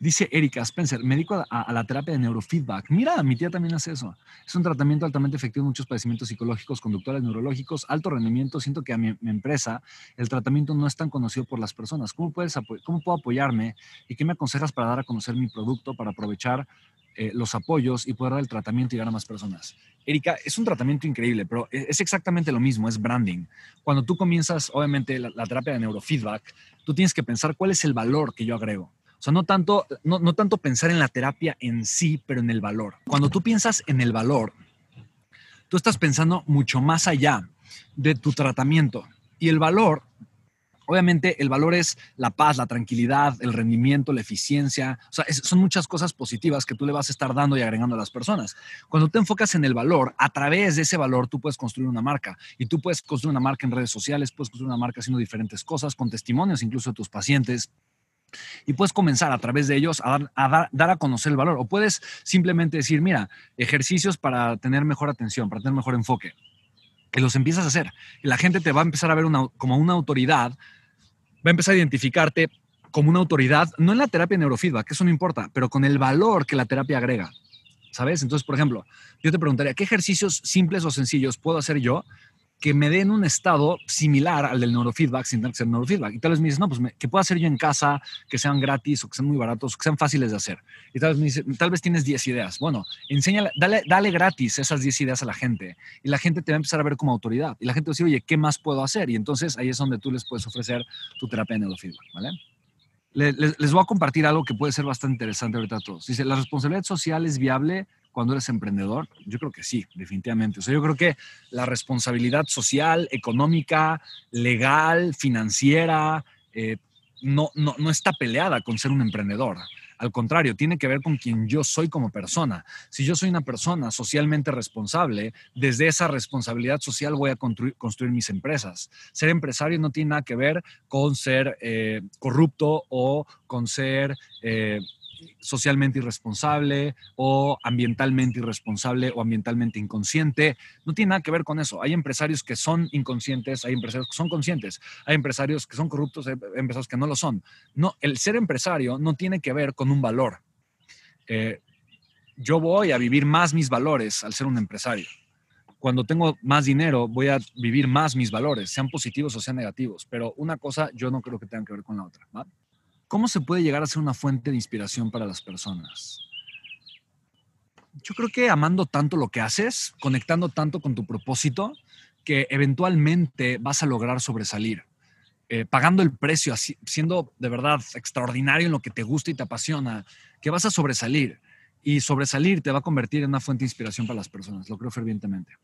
Dice Erika Spencer, me dedico a, la terapia de neurofeedback. Mira, mi tía también hace eso. Es un tratamiento altamente efectivo en muchos padecimientos psicológicos, conductuales, neurológicos, alto rendimiento. Siento que a mi, empresa el tratamiento no es tan conocido por las personas. ¿Cómo, puedes ¿Cómo puedo apoyarme y qué me aconsejas para dar a conocer mi producto, para aprovechar eh, los apoyos y poder dar el tratamiento y llegar a más personas? Erika, es un tratamiento increíble, pero e, es exactamente lo mismo, es branding. Cuando tú comienzas, obviamente, la terapia de neurofeedback, tú tienes que pensar cuál es el valor que yo agrego o sea, no tanto, no, no tanto pensar en la terapia en sí, pero en el valor. Cuando tú piensas en el valor, tú estás pensando mucho más allá de tu tratamiento. Y el valor, obviamente, el valor es la paz, la tranquilidad, el rendimiento, la eficiencia. O sea, son muchas cosas positivas que tú le vas a estar dando y agregando a las personas. Cuando te enfocas en el valor, a través de ese valor tú puedes construir una marca. Y tú puedes construir una marca en redes sociales, puedes construir una marca haciendo diferentes cosas, con testimonios incluso de tus pacientes y puedes comenzar a través de ellos a, dar, a, conocer el valor. O puedes simplemente decir, mira, ejercicios para tener mejor atención, para tener mejor enfoque. Que los empiezas a hacer. Y la gente te va a empezar a ver como una autoridad, va a empezar a identificarte como una autoridad, no en la terapia neurofeedback, eso no importa, pero con el valor que la terapia agrega. ¿Sabes? Entonces, por ejemplo, yo te preguntaría, ¿qué ejercicios simples o sencillos puedo hacer yo que me den un estado similar al del neurofeedback sin tener que ser neurofeedback. Y tal vez me dices, no, pues, ¿qué puedo hacer yo en casa que sean gratis o que sean muy baratos, que sean fáciles de hacer? Y tal vez me dice, tal vez tienes 10 ideas. Bueno, enséñale, dale, dale gratis esas 10 ideas a la gente y la gente te va a empezar a ver como autoridad. Y la gente va a decir, oye, ¿qué más puedo hacer? Y entonces ahí es donde tú les puedes ofrecer tu terapia de neurofeedback, ¿vale? Les, les voy a compartir algo que puede ser bastante interesante ahorita a todos. Dice, la responsabilidad social es viable cuando eres emprendedor? Yo creo que sí, definitivamente. O sea, yo creo que la responsabilidad social, económica, legal, financiera, eh, no, no, no está peleada con ser un emprendedor. Al contrario, tiene que ver con quien yo soy como persona. Si yo soy una persona socialmente responsable, desde esa responsabilidad social voy a construir, construir mis empresas. Ser empresario no tiene nada que ver con ser eh, corrupto o con ser eh, socialmente irresponsable o ambientalmente irresponsable o ambientalmente inconsciente. No tiene nada que ver con eso. Hay empresarios que son inconscientes, hay empresarios que son conscientes, hay empresarios que son corruptos, hay empresarios que no lo son. No, el ser empresario no tiene que ver con un valor. Eh, yo voy a vivir más mis valores al ser un empresario. Cuando tengo más dinero, voy a vivir más mis valores, sean positivos o sean negativos. Pero una cosa yo no creo que tenga que ver con la otra. ¿Cómo se puede llegar a ser una fuente de inspiración para las personas? Yo creo que amando tanto lo que haces, conectando tanto con tu propósito, que eventualmente vas a lograr sobresalir. Eh, pagando el precio, siendo de verdad extraordinario en lo que te gusta y te apasiona, que vas a sobresalir. Y sobresalir te va a convertir en una fuente de inspiración para las personas, lo creo fervientemente.